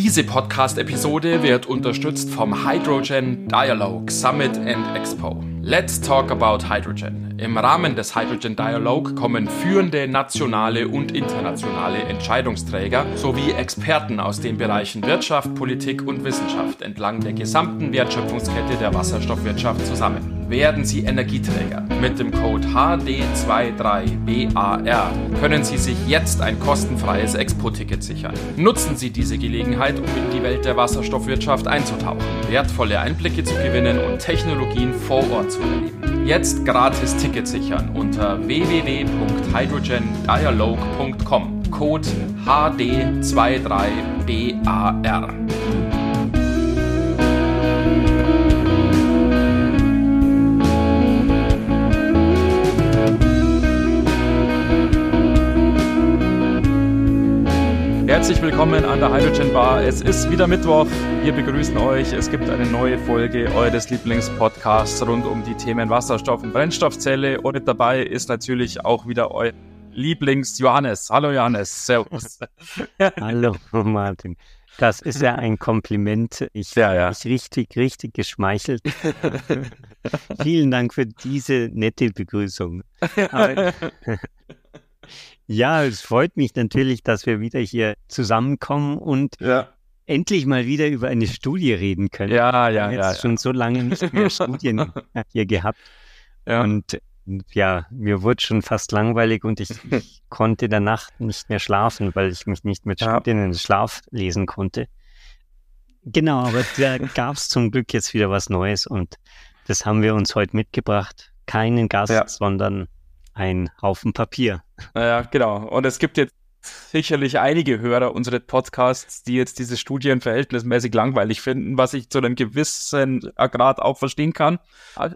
Diese Podcast-Episode wird unterstützt vom Hydrogen Dialogue Summit and Expo. Let's talk about hydrogen. Im Rahmen des Hydrogen Dialogue kommen führende nationale und internationale Entscheidungsträger sowie Experten aus den Bereichen Wirtschaft, Politik und Wissenschaft entlang der gesamten Wertschöpfungskette der Wasserstoffwirtschaft zusammen werden Sie Energieträger. Mit dem Code HD23BAR können Sie sich jetzt ein kostenfreies Expo-Ticket sichern. Nutzen Sie diese Gelegenheit, um in die Welt der Wasserstoffwirtschaft einzutauchen, wertvolle Einblicke zu gewinnen und Technologien vor Ort zu erleben. Jetzt gratis Ticket sichern unter www.hydrogendialogue.com. Code HD23BAR. Herzlich willkommen an der Hydrogen Bar. Es ist wieder Mittwoch. Wir begrüßen euch. Es gibt eine neue Folge eures Lieblingspodcasts rund um die Themen Wasserstoff und Brennstoffzelle. Und mit dabei ist natürlich auch wieder euer Lieblings-Johannes. Hallo Johannes. Servus. Hallo Martin. Das ist ja ein Kompliment. Ich ja, ja. mich richtig, richtig geschmeichelt. Vielen Dank für diese nette Begrüßung. Aber, ja, es freut mich natürlich, dass wir wieder hier zusammenkommen und ja. endlich mal wieder über eine Studie reden können. Ja, ja, wir haben jetzt ja. schon so lange nicht mehr Studien hier gehabt. Ja. Und ja, mir wurde schon fast langweilig und ich, ich konnte Nacht nicht mehr schlafen, weil ich mich nicht mit Studien in den Schlaf lesen konnte. Genau, aber da gab es zum Glück jetzt wieder was Neues und das haben wir uns heute mitgebracht. Keinen Gast, ja. sondern ein Haufen Papier. Ja, genau. Und es gibt jetzt sicherlich einige Hörer unserer Podcasts, die jetzt diese Studien verhältnismäßig langweilig finden, was ich zu einem gewissen Grad auch verstehen kann.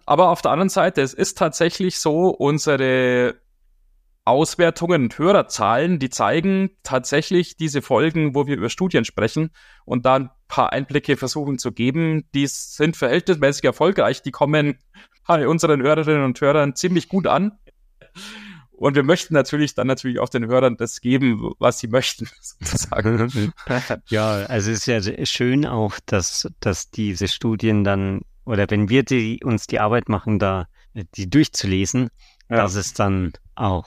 Aber auf der anderen Seite, es ist tatsächlich so, unsere Auswertungen und Hörerzahlen, die zeigen tatsächlich diese Folgen, wo wir über Studien sprechen und da ein paar Einblicke versuchen zu geben, die sind verhältnismäßig erfolgreich, die kommen bei unseren Hörerinnen und Hörern ziemlich gut an. Und wir möchten natürlich dann natürlich auch den Hörern das geben, was sie möchten, sozusagen. ja, also es ist ja schön auch, dass, dass diese Studien dann, oder wenn wir die, uns die Arbeit machen, da die durchzulesen, ja. dass es dann auch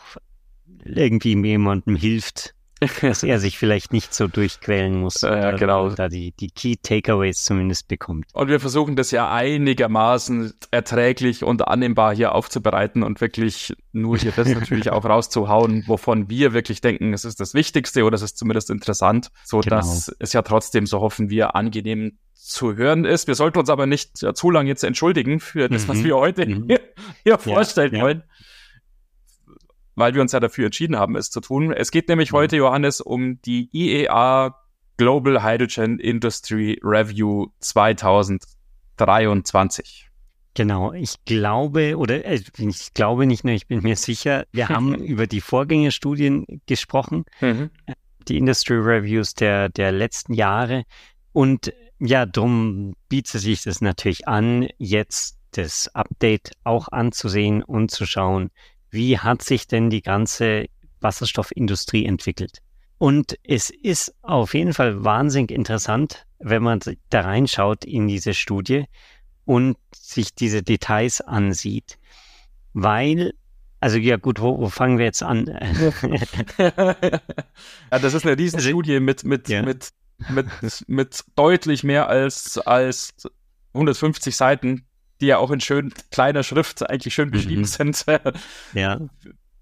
irgendwie jemandem hilft, dass er sich vielleicht nicht so durchquälen muss. Ja, genau. Da die, die Key Takeaways zumindest bekommt. Und wir versuchen das ja einigermaßen erträglich und annehmbar hier aufzubereiten und wirklich nur hier das natürlich auch rauszuhauen, wovon wir wirklich denken, es ist das Wichtigste oder es ist zumindest interessant, so genau. dass es ja trotzdem, so hoffen wir, angenehm zu hören ist. Wir sollten uns aber nicht ja, zu lange jetzt entschuldigen für das, mhm. was wir heute mhm. hier, hier vorstellen ja, wollen weil wir uns ja dafür entschieden haben, es zu tun. Es geht nämlich mhm. heute, Johannes, um die IEA Global Hydrogen Industry Review 2023. Genau, ich glaube, oder äh, ich glaube nicht nur, ich bin mir sicher, wir haben über die Vorgängerstudien gesprochen, mhm. die Industry Reviews der, der letzten Jahre. Und ja, drum bietet sich das natürlich an, jetzt das Update auch anzusehen und zu schauen, wie hat sich denn die ganze Wasserstoffindustrie entwickelt? Und es ist auf jeden Fall wahnsinnig interessant, wenn man da reinschaut in diese Studie und sich diese Details ansieht. Weil, also ja gut, wo, wo fangen wir jetzt an? ja, das ist eine Riesenstudie mit, mit, ja. mit, mit, mit deutlich mehr als, als 150 Seiten, die ja auch in schön kleiner Schrift eigentlich schön beschrieben mhm. sind. ja.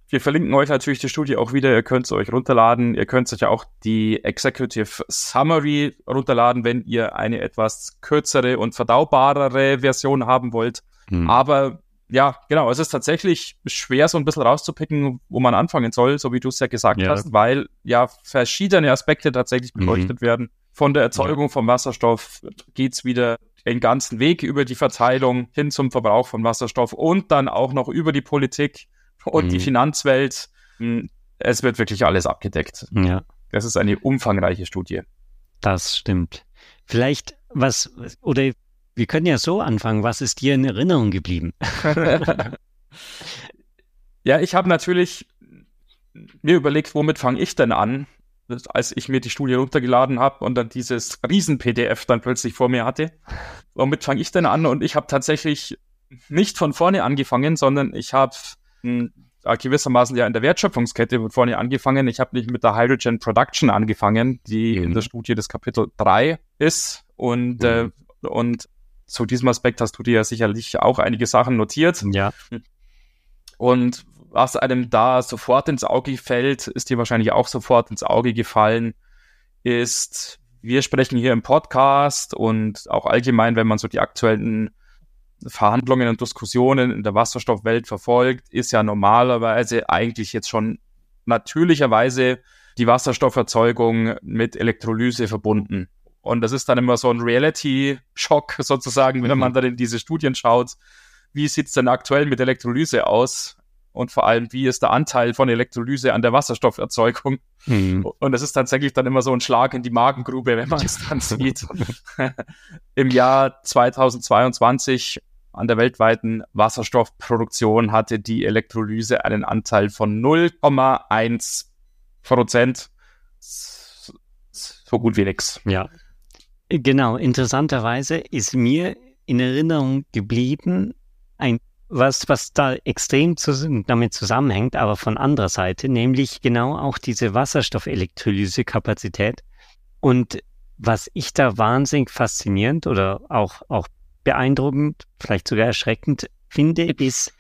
Wir verlinken euch natürlich die Studie auch wieder. Ihr könnt sie euch runterladen. Ihr könnt euch ja auch die Executive Summary runterladen, wenn ihr eine etwas kürzere und verdaubarere Version haben wollt. Mhm. Aber ja, genau, es ist tatsächlich schwer, so ein bisschen rauszupicken, wo man anfangen soll, so wie du es ja gesagt ja. hast, weil ja verschiedene Aspekte tatsächlich beleuchtet mhm. werden. Von der Erzeugung ja. von Wasserstoff geht's wieder den ganzen Weg über die Verteilung hin zum Verbrauch von Wasserstoff und dann auch noch über die Politik und mhm. die Finanzwelt. Hm, es wird wirklich alles abgedeckt. Ja. Das ist eine umfangreiche Studie. Das stimmt. Vielleicht was, oder wir können ja so anfangen, was ist dir in Erinnerung geblieben? ja, ich habe natürlich mir überlegt, womit fange ich denn an? Als ich mir die Studie runtergeladen habe und dann dieses Riesen-PDF dann plötzlich vor mir hatte. Womit fange ich denn an? Und ich habe tatsächlich nicht von vorne angefangen, sondern ich habe hm, gewissermaßen ja in der Wertschöpfungskette von vorne angefangen. Ich habe nicht mit der Hydrogen Production angefangen, die mhm. in der Studie des Kapitel 3 ist. Und, mhm. äh, und zu diesem Aspekt hast du dir ja sicherlich auch einige Sachen notiert. Ja. Und was einem da sofort ins Auge fällt, ist dir wahrscheinlich auch sofort ins Auge gefallen, ist, wir sprechen hier im Podcast und auch allgemein, wenn man so die aktuellen Verhandlungen und Diskussionen in der Wasserstoffwelt verfolgt, ist ja normalerweise eigentlich jetzt schon natürlicherweise die Wasserstofferzeugung mit Elektrolyse verbunden. Und das ist dann immer so ein Reality-Schock sozusagen, wenn man mhm. dann in diese Studien schaut. Wie sieht es denn aktuell mit Elektrolyse aus? Und vor allem, wie ist der Anteil von Elektrolyse an der Wasserstofferzeugung? Mhm. Und das ist tatsächlich dann immer so ein Schlag in die Magengrube, wenn man es dann sieht. Im Jahr 2022 an der weltweiten Wasserstoffproduktion hatte die Elektrolyse einen Anteil von 0,1 Prozent. So gut wie nix. Ja, Genau, interessanterweise ist mir in Erinnerung geblieben, ein, was, was da extrem zu, damit zusammenhängt, aber von anderer Seite, nämlich genau auch diese Wasserstoffelektrolysekapazität. Und was ich da wahnsinnig faszinierend oder auch, auch beeindruckend, vielleicht sogar erschreckend finde, ist,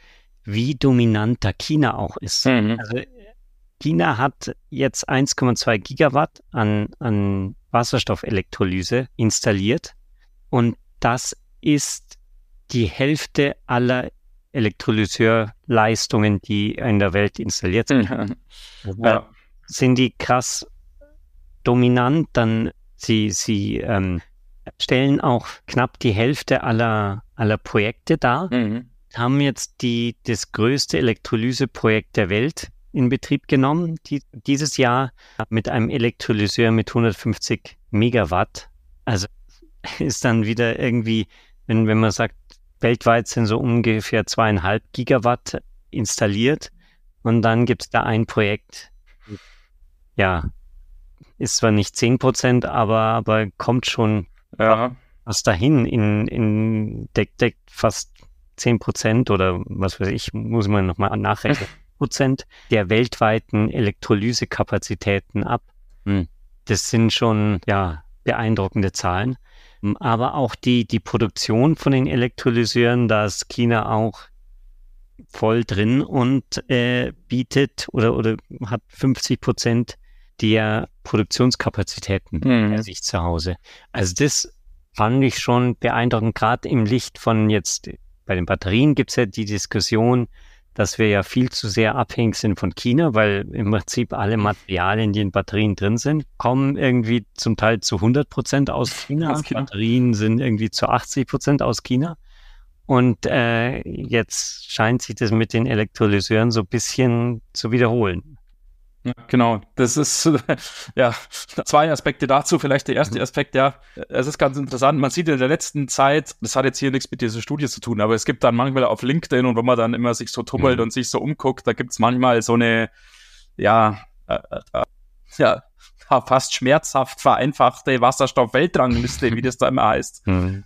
wie dominant da China auch ist. Mhm. Also China hat jetzt 1,2 Gigawatt an, an Wasserstoffelektrolyse installiert und das ist die Hälfte aller Elektrolyseurleistungen, die in der Welt installiert sind. Ja. Sind die krass dominant, dann sie, sie ähm, stellen auch knapp die Hälfte aller, aller Projekte dar, mhm. haben jetzt die, das größte Elektrolyseprojekt der Welt in Betrieb genommen, die, dieses Jahr mit einem Elektrolyseur mit 150 Megawatt. Also ist dann wieder irgendwie, wenn, wenn man sagt, weltweit sind so ungefähr zweieinhalb Gigawatt installiert und dann gibt es da ein Projekt, ja, ist zwar nicht zehn Prozent, aber, aber kommt schon ja. was dahin in, in deckt, deckt fast zehn Prozent oder was weiß ich, muss man nochmal nachrechnen. Prozent der weltweiten Elektrolysekapazitäten ab. Hm. Das sind schon, ja, beeindruckende Zahlen. Hm, aber auch die, die Produktion von den Elektrolyseuren, da ist China auch voll drin und äh, bietet oder, oder hat 50 Prozent der Produktionskapazitäten mhm. bei sich zu Hause. Also das fand ich schon beeindruckend, gerade im Licht von jetzt, bei den Batterien gibt es ja die Diskussion, dass wir ja viel zu sehr abhängig sind von China, weil im Prinzip alle Materialien, die in Batterien drin sind, kommen irgendwie zum Teil zu 100 Prozent aus China. China. Batterien sind irgendwie zu 80 Prozent aus China. Und äh, jetzt scheint sich das mit den Elektrolyseuren so ein bisschen zu wiederholen. Ja, genau, das ist ja zwei Aspekte dazu. Vielleicht der erste mhm. Aspekt, ja, es ist ganz interessant. Man sieht in der letzten Zeit, das hat jetzt hier nichts mit dieser Studie zu tun, aber es gibt dann manchmal auf LinkedIn und wenn man dann immer sich so tummelt mhm. und sich so umguckt, da gibt es manchmal so eine, ja, äh, äh, ja, fast schmerzhaft vereinfachte Wasserstoff-Weltrangliste, wie das da immer heißt. Mhm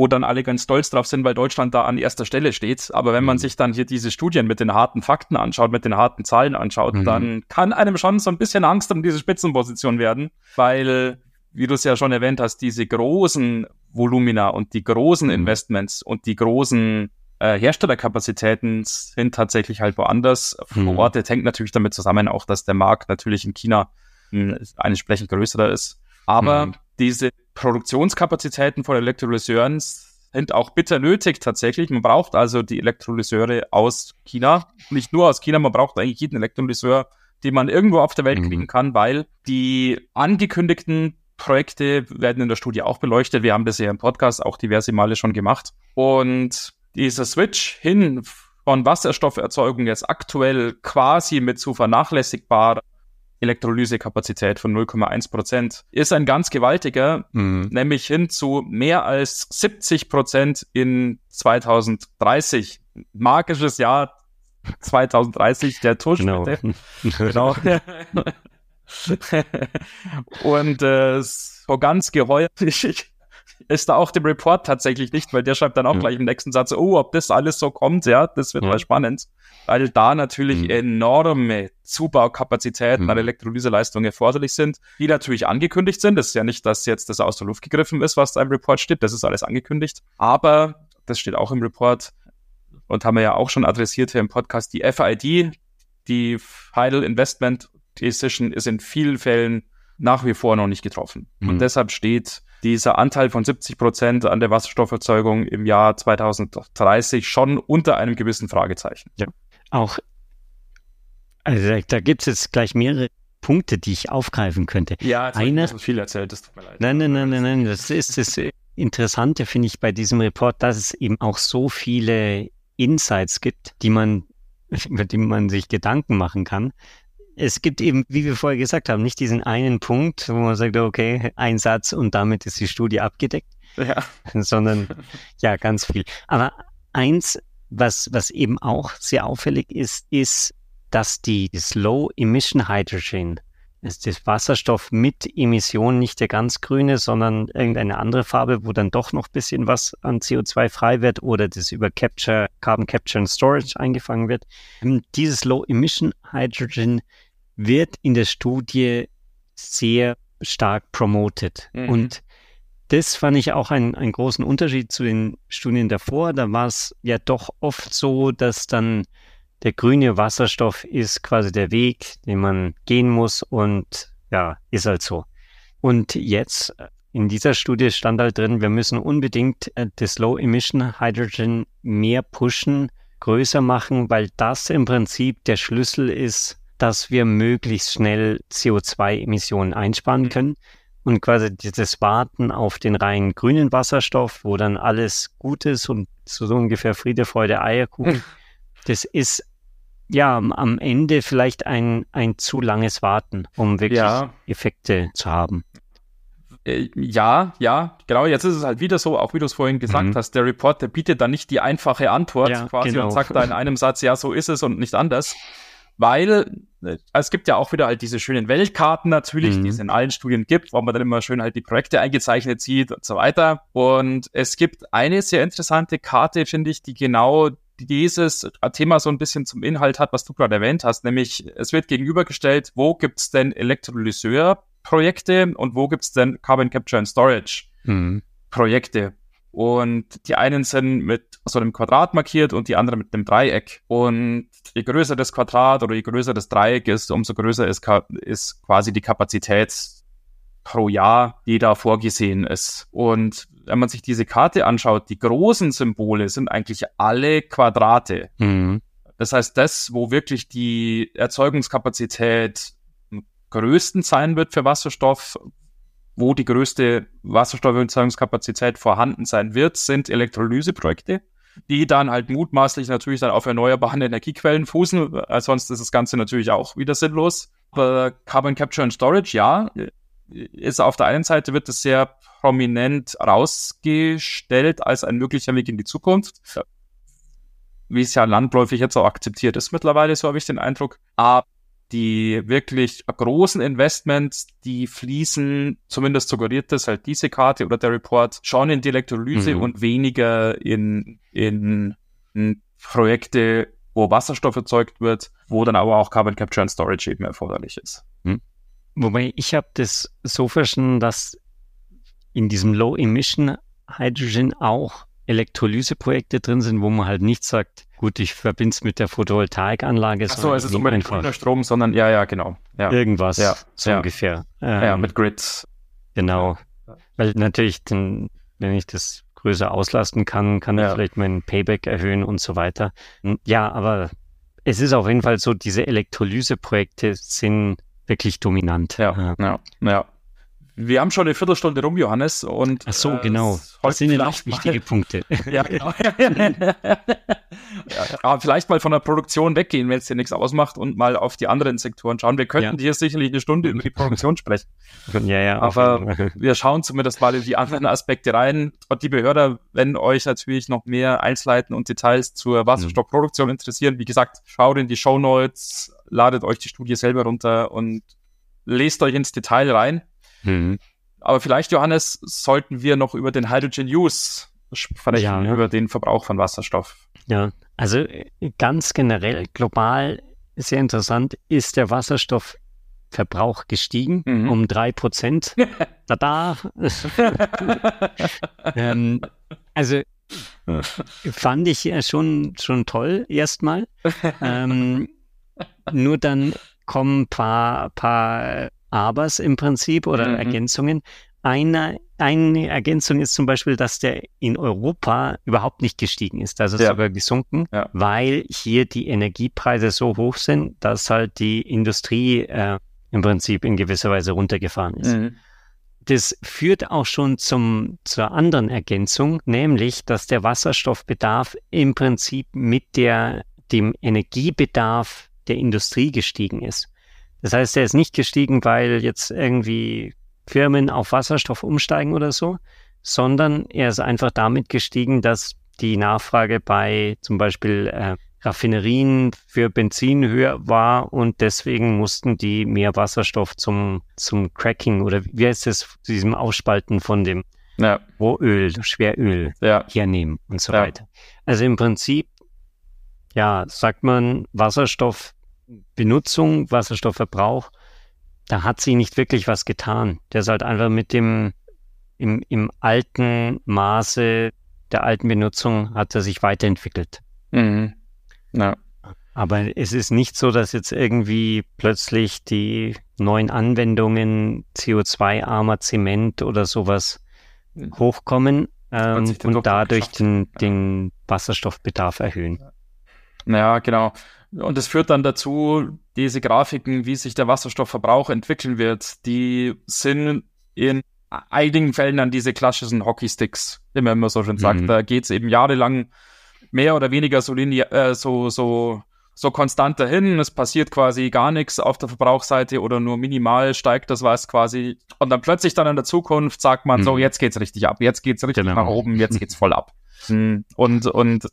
wo dann alle ganz stolz drauf sind, weil Deutschland da an erster Stelle steht. Aber wenn man mhm. sich dann hier diese Studien mit den harten Fakten anschaut, mit den harten Zahlen anschaut, mhm. dann kann einem schon so ein bisschen Angst um diese Spitzenposition werden, weil, wie du es ja schon erwähnt hast, diese großen Volumina und die großen mhm. Investments und die großen äh, Herstellerkapazitäten sind tatsächlich halt woanders mhm. verortet. Hängt natürlich damit zusammen auch, dass der Markt natürlich in China mh, hm, entsprechend größer ist. Aber mhm. diese Produktionskapazitäten von Elektrolyseuren sind auch bitter nötig tatsächlich. Man braucht also die Elektrolyseure aus China. Nicht nur aus China, man braucht eigentlich jeden Elektrolyseur, den man irgendwo auf der Welt mhm. kriegen kann, weil die angekündigten Projekte werden in der Studie auch beleuchtet. Wir haben das ja im Podcast auch diverse Male schon gemacht. Und dieser Switch hin von Wasserstofferzeugung jetzt aktuell quasi mit zu vernachlässigbarer Elektrolysekapazität von 0,1 Prozent ist ein ganz gewaltiger, mhm. nämlich hin zu mehr als 70 Prozent in 2030. Magisches Jahr 2030 der Tusch. Genau. genau. und äh, so ganz geheuer ist da auch dem Report tatsächlich nicht, weil der schreibt dann auch ja. gleich im nächsten Satz, oh, ob das alles so kommt, ja, das wird ja. mal spannend, weil da natürlich mhm. enorme Zubaukapazitäten mhm. an Elektrolyseleistung erforderlich sind, die natürlich angekündigt sind. Das ist ja nicht, dass jetzt das aus der Luft gegriffen ist, was da im Report steht, das ist alles angekündigt, aber das steht auch im Report und haben wir ja auch schon adressiert hier im Podcast, die FID, die Final Investment Decision ist in vielen Fällen nach wie vor noch nicht getroffen. Mhm. Und deshalb steht dieser Anteil von 70 Prozent an der Wasserstofferzeugung im Jahr 2030 schon unter einem gewissen Fragezeichen. Ja. Auch, also da gibt es jetzt gleich mehrere Punkte, die ich aufgreifen könnte. Ja, jetzt Einer, so viel erzählt, das tut mir leid. Nein, nein, nein, nein, nein, das ist das Interessante, finde ich, bei diesem Report, dass es eben auch so viele Insights gibt, die man, über die man sich Gedanken machen kann es gibt eben, wie wir vorher gesagt haben, nicht diesen einen Punkt, wo man sagt, okay, ein Satz und damit ist die Studie abgedeckt, ja. sondern ja, ganz viel. Aber eins, was, was eben auch sehr auffällig ist, ist, dass die das Low Emission Hydrogen, ist das Wasserstoff mit Emission, nicht der ganz grüne, sondern irgendeine andere Farbe, wo dann doch noch ein bisschen was an CO2 frei wird oder das über Capture, Carbon Capture and Storage eingefangen wird. Dieses Low Emission Hydrogen wird in der Studie sehr stark promoted. Mhm. Und das fand ich auch einen, einen großen Unterschied zu den Studien davor. Da war es ja doch oft so, dass dann der grüne Wasserstoff ist quasi der Weg, den man gehen muss und ja, ist halt so. Und jetzt äh, in dieser Studie stand halt drin, wir müssen unbedingt äh, das Low Emission Hydrogen mehr pushen, größer machen, weil das im Prinzip der Schlüssel ist dass wir möglichst schnell CO2-Emissionen einsparen mhm. können. Und quasi dieses Warten auf den rein grünen Wasserstoff, wo dann alles gut ist und so ungefähr Friede, Freude, Eierkuchen, mhm. das ist ja am Ende vielleicht ein, ein zu langes Warten, um wirklich ja. Effekte zu haben. Äh, ja, ja, genau. Jetzt ist es halt wieder so, auch wie du es vorhin gesagt mhm. hast, der Report, der bietet dann nicht die einfache Antwort ja, quasi genau. und sagt da in einem Satz, ja, so ist es und nicht anders weil äh, es gibt ja auch wieder halt diese schönen Weltkarten natürlich, mhm. die es in allen Studien gibt, wo man dann immer schön halt die Projekte eingezeichnet sieht und so weiter. Und es gibt eine sehr interessante Karte, finde ich, die genau dieses Thema so ein bisschen zum Inhalt hat, was du gerade erwähnt hast, nämlich es wird gegenübergestellt, wo gibt es denn Elektrolyseur-Projekte und wo gibt es denn Carbon Capture and Storage mhm. Und die einen sind mit so einem Quadrat markiert und die anderen mit einem Dreieck. Und je größer das Quadrat oder je größer das Dreieck ist, umso größer ist, ist quasi die Kapazität pro Jahr, die da vorgesehen ist. Und wenn man sich diese Karte anschaut, die großen Symbole sind eigentlich alle Quadrate. Mhm. Das heißt, das, wo wirklich die Erzeugungskapazität am größten sein wird für Wasserstoff, wo die größte Wasserstofferzeugungskapazität vorhanden sein wird, sind Elektrolyseprojekte, die dann halt mutmaßlich natürlich dann auf erneuerbaren Energiequellen fußen, äh, sonst ist das Ganze natürlich auch wieder sinnlos. Aber Carbon Capture and Storage, ja, ist auf der einen Seite wird es sehr prominent rausgestellt als ein möglicher Weg in die Zukunft. Wie es ja landläufig jetzt auch akzeptiert ist mittlerweile, so habe ich den Eindruck. Aber die wirklich großen Investments, die fließen, zumindest suggeriert das halt diese Karte oder der Report, schon in die Elektrolyse mhm. und weniger in, in, in Projekte, wo Wasserstoff erzeugt wird, wo dann aber auch Carbon Capture and Storage eben erforderlich ist. Mhm. Wobei ich habe das so verstanden, dass in diesem Low Emission Hydrogen auch Elektrolyseprojekte drin sind, wo man halt nicht sagt, gut, ich verbinde es mit der Photovoltaikanlage. Ach so, es ist unbedingt grüner Strom, sondern ja, ja, genau. Ja. Irgendwas, ja, so ja. ungefähr. Ähm, ja, mit Grids. Genau. Weil natürlich, den, wenn ich das größer auslasten kann, kann ich vielleicht meinen Payback erhöhen und so weiter. Ja, aber es ist auf jeden Fall so, diese Elektrolyseprojekte sind wirklich dominant. Ja, ja, ja. Wir haben schon eine Viertelstunde rum, Johannes. Und, Ach so, äh, genau. Das sind ja noch wichtige Punkte. ja, genau. ja, vielleicht mal von der Produktion weggehen, wenn es dir nichts ausmacht und mal auf die anderen Sektoren schauen. Wir könnten ja. hier sicherlich eine Stunde über die Produktion sprechen. Ja, ja. Aber wir schauen zumindest mal in die anderen Aspekte rein. Und liebe Hörer, wenn euch natürlich noch mehr Einzelheiten und Details zur Wasserstoffproduktion interessieren, wie gesagt, schaut in die Show Notes, ladet euch die Studie selber runter und lest euch ins Detail rein. Mhm. Aber vielleicht, Johannes, sollten wir noch über den Hydrogen Use sprechen, ja, ja. über den Verbrauch von Wasserstoff. Ja, also äh, ganz generell, global, sehr interessant, ist der Wasserstoffverbrauch gestiegen mhm. um drei Prozent. Tada! ähm, also fand ich schon, schon toll erstmal. Ähm, nur dann kommen ein paar, paar Abers im Prinzip oder mhm. Ergänzungen. Eine, eine Ergänzung ist zum Beispiel, dass der in Europa überhaupt nicht gestiegen ist. Also ja. sogar gesunken, ja. weil hier die Energiepreise so hoch sind, dass halt die Industrie äh, im Prinzip in gewisser Weise runtergefahren ist. Mhm. Das führt auch schon zum, zur anderen Ergänzung, nämlich, dass der Wasserstoffbedarf im Prinzip mit der, dem Energiebedarf der Industrie gestiegen ist. Das heißt, er ist nicht gestiegen, weil jetzt irgendwie Firmen auf Wasserstoff umsteigen oder so, sondern er ist einfach damit gestiegen, dass die Nachfrage bei zum Beispiel äh, Raffinerien für Benzin höher war und deswegen mussten die mehr Wasserstoff zum, zum Cracking oder wie heißt es, zu diesem Ausspalten von dem ja. Rohöl, Schweröl ja. hernehmen und so ja. weiter. Also im Prinzip, ja, sagt man, Wasserstoff Benutzung, Wasserstoffverbrauch, da hat sie nicht wirklich was getan. Der ist halt einfach mit dem, im, im alten Maße der alten Benutzung hat er sich weiterentwickelt. Mhm. Ja. Aber es ist nicht so, dass jetzt irgendwie plötzlich die neuen Anwendungen CO2-armer Zement oder sowas mhm. hochkommen ähm, und dadurch den, den Wasserstoffbedarf erhöhen. Ja, genau. Und es führt dann dazu, diese Grafiken, wie sich der Wasserstoffverbrauch entwickeln wird, die sind in einigen Fällen an diese klassischen Hockeysticks, wie man immer so schön sagt. Mhm. Da geht es eben jahrelang mehr oder weniger so, linear, äh, so, so, so konstant dahin. Es passiert quasi gar nichts auf der Verbrauchsseite oder nur minimal steigt das was quasi. Und dann plötzlich dann in der Zukunft sagt man mhm. so, jetzt geht's richtig ab, jetzt geht's richtig genau. nach oben, jetzt geht's voll ab. Und, und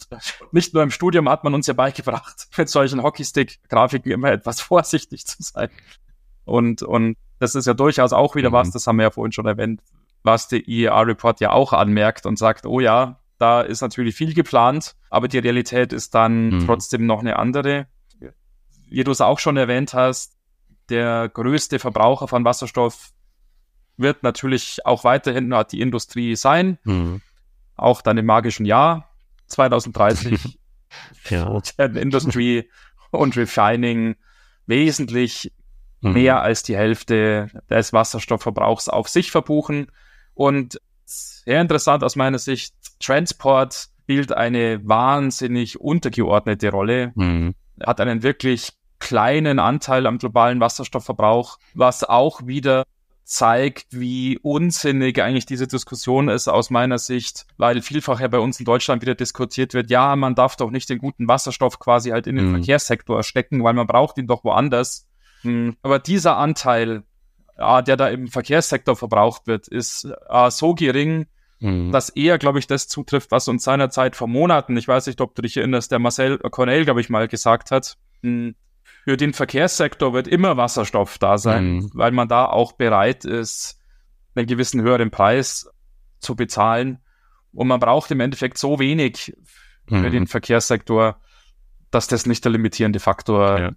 nicht nur im Studium hat man uns ja beigebracht, mit solchen Hockeystick-Grafiken immer etwas vorsichtig zu sein. Und, und das ist ja durchaus auch wieder mhm. was, das haben wir ja vorhin schon erwähnt, was der IEA-Report ja auch anmerkt und sagt, oh ja, da ist natürlich viel geplant, aber die Realität ist dann mhm. trotzdem noch eine andere. Wie du es auch schon erwähnt hast, der größte Verbraucher von Wasserstoff wird natürlich auch weiterhin die Industrie sein. Mhm auch dann im magischen Jahr 2030 ja. Industry und Refining wesentlich mhm. mehr als die Hälfte des Wasserstoffverbrauchs auf sich verbuchen. Und sehr interessant aus meiner Sicht, Transport spielt eine wahnsinnig untergeordnete Rolle, mhm. hat einen wirklich kleinen Anteil am globalen Wasserstoffverbrauch, was auch wieder zeigt, wie unsinnig eigentlich diese Diskussion ist aus meiner Sicht, weil vielfach ja bei uns in Deutschland wieder diskutiert wird, ja, man darf doch nicht den guten Wasserstoff quasi halt in den mhm. Verkehrssektor stecken, weil man braucht ihn doch woanders. Hm, aber dieser Anteil, ja, der da im Verkehrssektor verbraucht wird, ist äh, so gering, mhm. dass eher, glaube ich, das zutrifft, was uns seinerzeit vor Monaten, ich weiß nicht, ob du dich erinnerst, der Marcel Cornell, glaube ich, mal gesagt hat, hm, für den Verkehrssektor wird immer Wasserstoff da sein, mhm. weil man da auch bereit ist, einen gewissen höheren Preis zu bezahlen. Und man braucht im Endeffekt so wenig für mhm. den Verkehrssektor, dass das nicht der limitierende Faktor ja.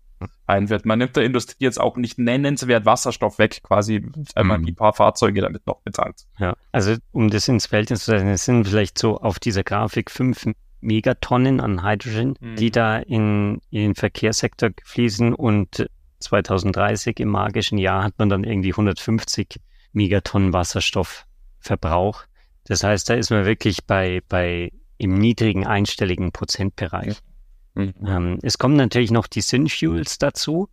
ein wird. Man nimmt der Industrie jetzt auch nicht nennenswert Wasserstoff weg, quasi, wenn man mhm. die paar Fahrzeuge damit noch bezahlt. Ja, also um das ins Verhältnis zu setzen, es sind vielleicht so auf dieser Grafik fünf Megatonnen an Hydrogen, mhm. die da in, in den Verkehrssektor fließen und 2030 im magischen Jahr hat man dann irgendwie 150 Megatonnen Wasserstoffverbrauch. Das heißt, da ist man wirklich bei, bei im niedrigen einstelligen Prozentbereich. Mhm. Ähm, es kommen natürlich noch die Synfuels dazu,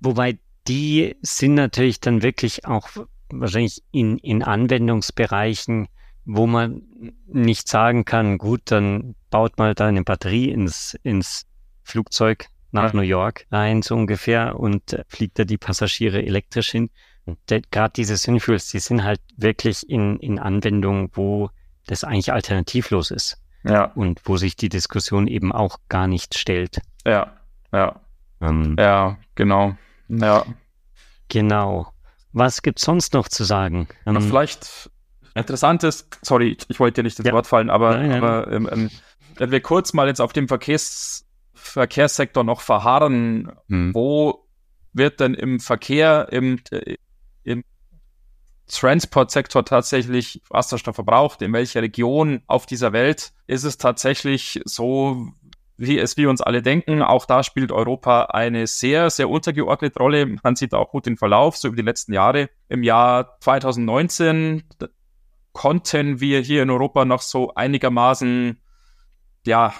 wobei die sind natürlich dann wirklich auch wahrscheinlich in, in Anwendungsbereichen, wo man nicht sagen kann, gut, dann baut mal da eine Batterie ins, ins Flugzeug nach ja. New York rein, so ungefähr, und äh, fliegt da die Passagiere elektrisch hin. Gerade diese Synfuels, die sind halt wirklich in, in Anwendungen, wo das eigentlich alternativlos ist. Ja. Und wo sich die Diskussion eben auch gar nicht stellt. Ja, ja. Ähm, ja, genau. Ja. Genau. Was gibt's sonst noch zu sagen? Ähm, vielleicht interessantes, sorry, ich wollte dir nicht ins ja. Wort fallen, aber, nein, nein. aber ähm, ähm, wenn wir kurz mal jetzt auf dem Verkehrs, Verkehrssektor noch verharren, hm. wo wird denn im Verkehr, im, äh, im Transportsektor tatsächlich Wasserstoff verbraucht? In welcher Region auf dieser Welt ist es tatsächlich so, wie es wir uns alle denken? Auch da spielt Europa eine sehr, sehr untergeordnete Rolle. Man sieht auch gut den Verlauf, so über die letzten Jahre. Im Jahr 2019 konnten wir hier in Europa noch so einigermaßen, ja,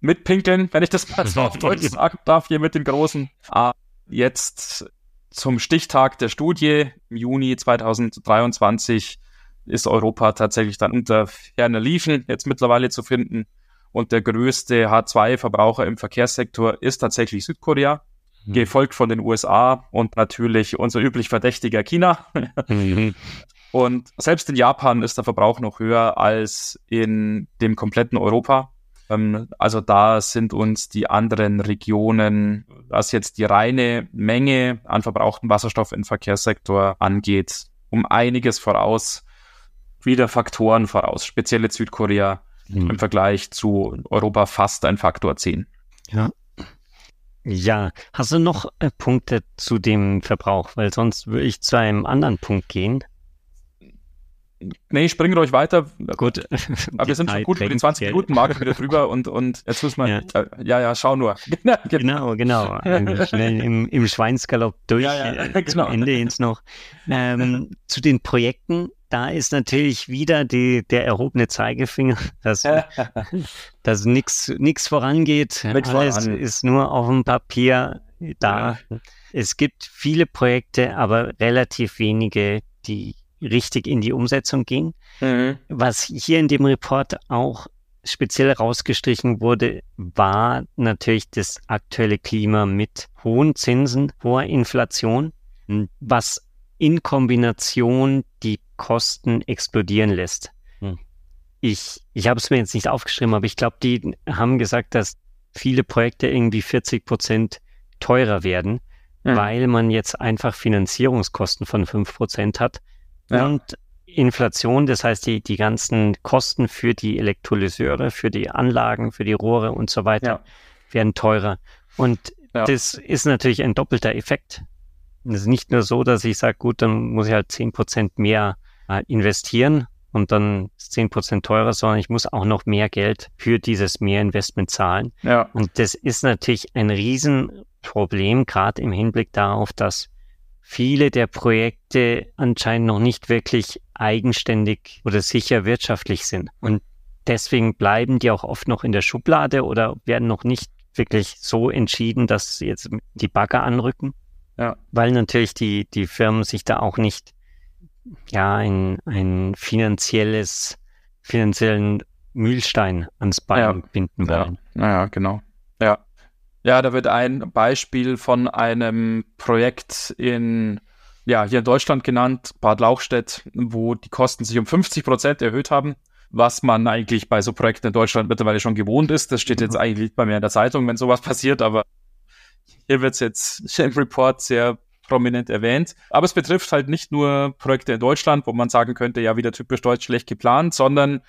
mitpinkeln, wenn ich das mal so auf Deutsch sagen darf, hier mit den Großen. Ah, jetzt zum Stichtag der Studie im Juni 2023 ist Europa tatsächlich dann unter ferner Liefen jetzt mittlerweile zu finden. Und der größte H2-Verbraucher im Verkehrssektor ist tatsächlich Südkorea, mhm. gefolgt von den USA und natürlich unser üblich verdächtiger China. Mhm. Und selbst in Japan ist der Verbrauch noch höher als in dem kompletten Europa. Ähm, also da sind uns die anderen Regionen, was jetzt die reine Menge an verbrauchtem Wasserstoff im Verkehrssektor angeht, um einiges voraus, wieder Faktoren voraus, speziell jetzt Südkorea mhm. im Vergleich zu Europa fast ein Faktor 10. Ja. Ja, hast du noch äh, Punkte zu dem Verbrauch? Weil sonst würde ich zu einem anderen Punkt gehen. Nee, springen ruhig weiter. Gut. Aber wir sind schon gut über den 20 Minuten Marke wieder drüber und, und jetzt müssen wir, ja, äh, ja, ja, schau nur. genau, genau. Schnell im, im Schweinsgalopp durch, ja, ja, äh, genau. Ende jetzt noch. Ähm, zu den Projekten, da ist natürlich wieder die, der erhobene Zeigefinger, dass, dass nichts vorangeht. Nix Alles voran. ist nur auf dem Papier da. Es gibt viele Projekte, aber relativ wenige, die richtig in die Umsetzung ging. Mhm. Was hier in dem Report auch speziell rausgestrichen wurde, war natürlich das aktuelle Klima mit hohen Zinsen, hoher Inflation, was in Kombination die Kosten explodieren lässt. Mhm. Ich, ich habe es mir jetzt nicht aufgeschrieben, aber ich glaube, die haben gesagt, dass viele Projekte irgendwie 40 Prozent teurer werden, mhm. weil man jetzt einfach Finanzierungskosten von 5 Prozent hat ja. und Inflation, das heißt die, die ganzen Kosten für die Elektrolyseure, für die Anlagen, für die Rohre und so weiter ja. werden teurer. Und ja. das ist natürlich ein doppelter Effekt. Es ist nicht nur so, dass ich sage, gut, dann muss ich halt zehn Prozent mehr äh, investieren und dann ist zehn Prozent teurer, sondern ich muss auch noch mehr Geld für dieses Mehrinvestment zahlen. Ja. Und das ist natürlich ein Riesenproblem, gerade im Hinblick darauf, dass viele der Projekte anscheinend noch nicht wirklich eigenständig oder sicher wirtschaftlich sind. Und deswegen bleiben die auch oft noch in der Schublade oder werden noch nicht wirklich so entschieden, dass sie jetzt die Bagger anrücken. Ja. Weil natürlich die, die Firmen sich da auch nicht ja ein, ein finanzielles, finanziellen Mühlstein ans Bein ja. binden wollen. Ja. Naja, genau. Ja. Ja, da wird ein Beispiel von einem Projekt in, ja, hier in Deutschland genannt, Bad Lauchstädt, wo die Kosten sich um 50 Prozent erhöht haben, was man eigentlich bei so Projekten in Deutschland mittlerweile schon gewohnt ist. Das steht jetzt eigentlich bei mir in der Zeitung, wenn sowas passiert, aber hier wird es jetzt im Report sehr prominent erwähnt. Aber es betrifft halt nicht nur Projekte in Deutschland, wo man sagen könnte, ja, wieder typisch deutsch schlecht geplant, sondern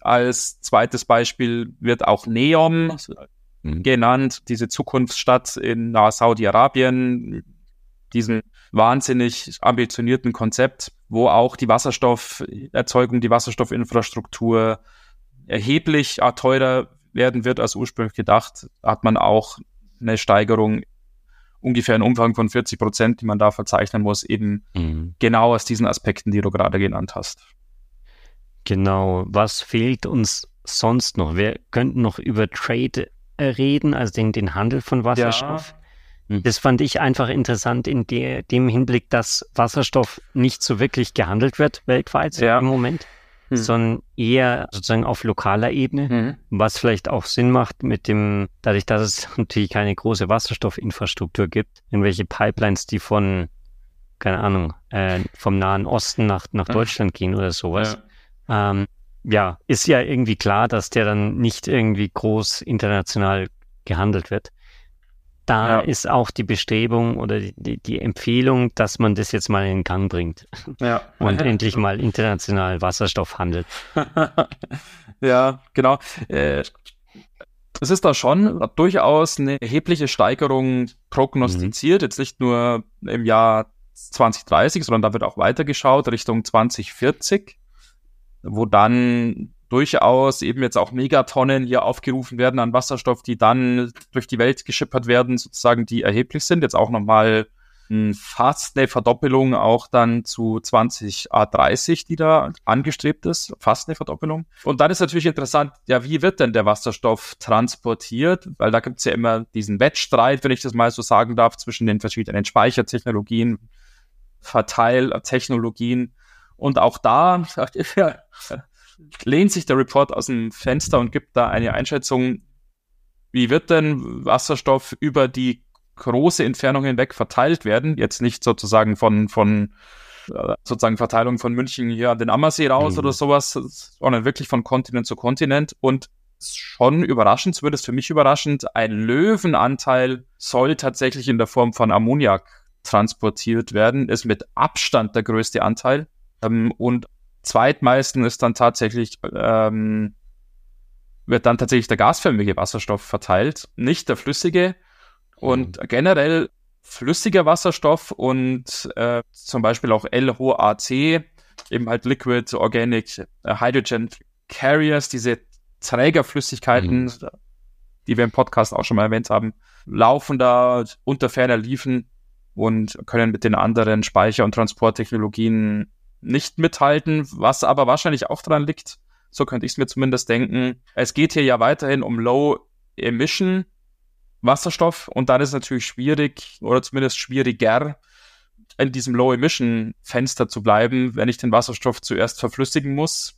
als zweites Beispiel wird auch Neom, mhm. genannt, diese Zukunftsstadt in Saudi-Arabien, diesen wahnsinnig ambitionierten Konzept, wo auch die Wasserstofferzeugung, die Wasserstoffinfrastruktur erheblich teurer werden wird als ursprünglich gedacht, hat man auch eine Steigerung ungefähr einen Umfang von 40 Prozent, die man da verzeichnen muss, eben mhm. genau aus diesen Aspekten, die du gerade genannt hast. Genau. Was fehlt uns sonst noch? Wir könnten noch über Trade reden, also den, den Handel von Wasserstoff. Hm. Das fand ich einfach interessant in de dem Hinblick, dass Wasserstoff nicht so wirklich gehandelt wird weltweit ja. im Moment, hm. sondern eher sozusagen auf lokaler Ebene, hm. was vielleicht auch Sinn macht mit dem, dadurch, dass es natürlich keine große Wasserstoffinfrastruktur gibt, irgendwelche Pipelines, die von, keine Ahnung, äh, vom Nahen Osten nach, nach Deutschland gehen oder sowas. Ja. Ähm, ja, ist ja irgendwie klar, dass der dann nicht irgendwie groß international gehandelt wird da ja. ist auch die Bestrebung oder die, die, Empfehlung, dass man das jetzt mal in Gang bringt ja. und endlich mal international Wasserstoff handelt. ja, genau. Äh, es ist da schon durchaus eine erhebliche Steigerung prognostiziert, mhm. jetzt nicht nur im Jahr 2030, sondern da wird auch weitergeschaut Richtung 2040, wo dann durchaus eben jetzt auch Megatonnen hier aufgerufen werden an Wasserstoff, die dann durch die Welt geschippert werden, sozusagen, die erheblich sind. Jetzt auch nochmal fast eine Verdoppelung auch dann zu 2030, die da angestrebt ist. Fast eine Verdoppelung. Und dann ist natürlich interessant, ja, wie wird denn der Wasserstoff transportiert? Weil da gibt es ja immer diesen Wettstreit, wenn ich das mal so sagen darf, zwischen den verschiedenen Speichertechnologien, Verteiltechnologien. Und auch da, ja, lehnt sich der Report aus dem Fenster und gibt da eine Einschätzung, wie wird denn Wasserstoff über die große Entfernung hinweg verteilt werden? Jetzt nicht sozusagen von, von äh, sozusagen Verteilung von München hier an den Ammersee raus mhm. oder sowas, sondern wirklich von Kontinent zu Kontinent und schon überraschend, zumindest für mich überraschend, ein Löwenanteil soll tatsächlich in der Form von Ammoniak transportiert werden, ist mit Abstand der größte Anteil. Ähm, und zweitmeisten ist dann tatsächlich, ähm, wird dann tatsächlich der gasförmige Wasserstoff verteilt, nicht der flüssige. Und mhm. generell flüssiger Wasserstoff und äh, zum Beispiel auch LHAC, eben halt Liquid Organic äh, Hydrogen Carriers, diese Trägerflüssigkeiten, mhm. die wir im Podcast auch schon mal erwähnt haben, laufen da unter ferner Liefen und können mit den anderen Speicher- und Transporttechnologien nicht mithalten, was aber wahrscheinlich auch daran liegt, so könnte ich es mir zumindest denken. Es geht hier ja weiterhin um Low Emission Wasserstoff und dann ist es natürlich schwierig oder zumindest schwieriger, in diesem Low Emission Fenster zu bleiben, wenn ich den Wasserstoff zuerst verflüssigen muss.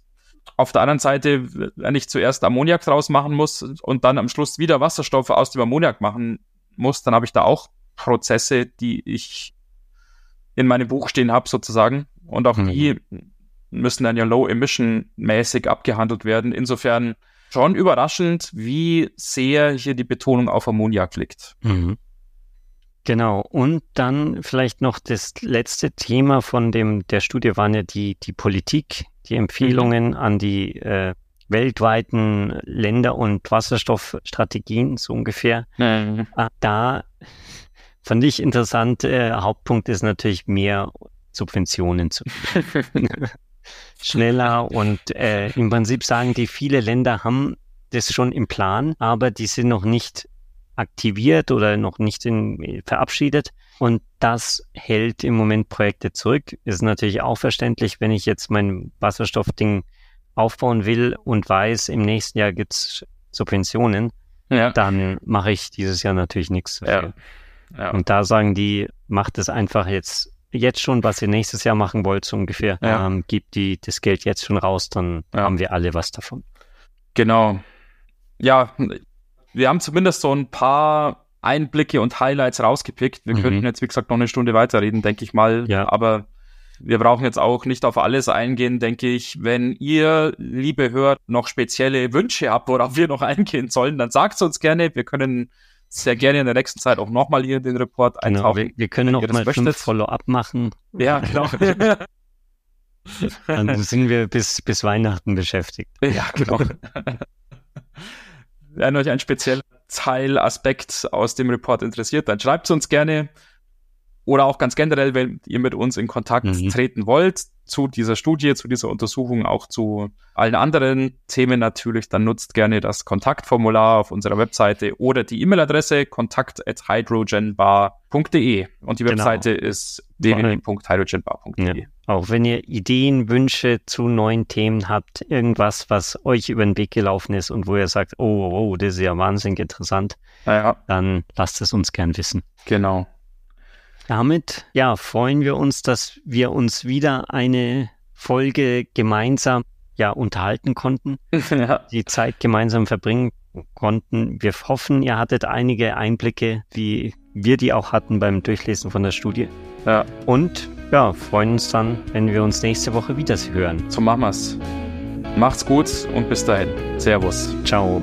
Auf der anderen Seite, wenn ich zuerst Ammoniak draus machen muss und dann am Schluss wieder Wasserstoff aus dem Ammoniak machen muss, dann habe ich da auch Prozesse, die ich in meinem Buch stehen habe, sozusagen. Und auch mhm. die müssen dann ja low-emission-mäßig abgehandelt werden. Insofern schon überraschend, wie sehr hier die Betonung auf Ammoniak liegt. Mhm. Genau. Und dann vielleicht noch das letzte Thema von dem, der Studie waren ja die, die Politik, die Empfehlungen mhm. an die äh, weltweiten Länder und Wasserstoffstrategien, so ungefähr. Mhm. Da fand ich interessant, äh, Hauptpunkt ist natürlich mehr Subventionen zu schneller und äh, im Prinzip sagen die, viele Länder haben das schon im Plan, aber die sind noch nicht aktiviert oder noch nicht in, verabschiedet. Und das hält im Moment Projekte zurück. Ist natürlich auch verständlich, wenn ich jetzt mein Wasserstoffding aufbauen will und weiß, im nächsten Jahr gibt's Subventionen, ja. dann mache ich dieses Jahr natürlich nichts. Ja. Ja. Und da sagen die, macht es einfach jetzt jetzt schon, was ihr nächstes Jahr machen wollt, so ungefähr. Ja. Ähm, gebt die, das Geld jetzt schon raus, dann ja. haben wir alle was davon. Genau. Ja, wir haben zumindest so ein paar Einblicke und Highlights rausgepickt. Wir mhm. könnten jetzt, wie gesagt, noch eine Stunde weiterreden, denke ich mal. Ja. Aber wir brauchen jetzt auch nicht auf alles eingehen, denke ich. Wenn ihr, liebe Hörer, noch spezielle Wünsche habt, worauf wir noch eingehen sollen, dann sagt es uns gerne. Wir können sehr gerne in der nächsten Zeit auch nochmal hier den Report genau, eintauchen. Wir, wir können noch mal fünf Follow-up machen. Ja, genau. Dann sind wir bis, bis Weihnachten beschäftigt. Ja, genau. Wenn euch ein spezieller Teilaspekt aus dem Report interessiert, dann schreibt es uns gerne. Oder auch ganz generell, wenn ihr mit uns in Kontakt mhm. treten wollt, zu dieser Studie, zu dieser Untersuchung, auch zu allen anderen Themen natürlich, dann nutzt gerne das Kontaktformular auf unserer Webseite oder die E-Mail-Adresse kontakt.hydrogenbar.de und die genau. Webseite genau. ist www.hydrogenbar.de. Ja. Auch wenn ihr Ideen, Wünsche zu neuen Themen habt, irgendwas, was euch über den Weg gelaufen ist und wo ihr sagt, oh, oh, oh das ist ja wahnsinnig interessant, ja. dann lasst es uns gern wissen. Genau. Damit, ja, freuen wir uns, dass wir uns wieder eine Folge gemeinsam ja, unterhalten konnten, ja. die Zeit gemeinsam verbringen konnten. Wir hoffen, ihr hattet einige Einblicke, wie wir die auch hatten beim Durchlesen von der Studie. Ja. Und ja, freuen uns dann, wenn wir uns nächste Woche wieder hören. So machen wir's. Macht's gut und bis dahin. Servus. Ciao.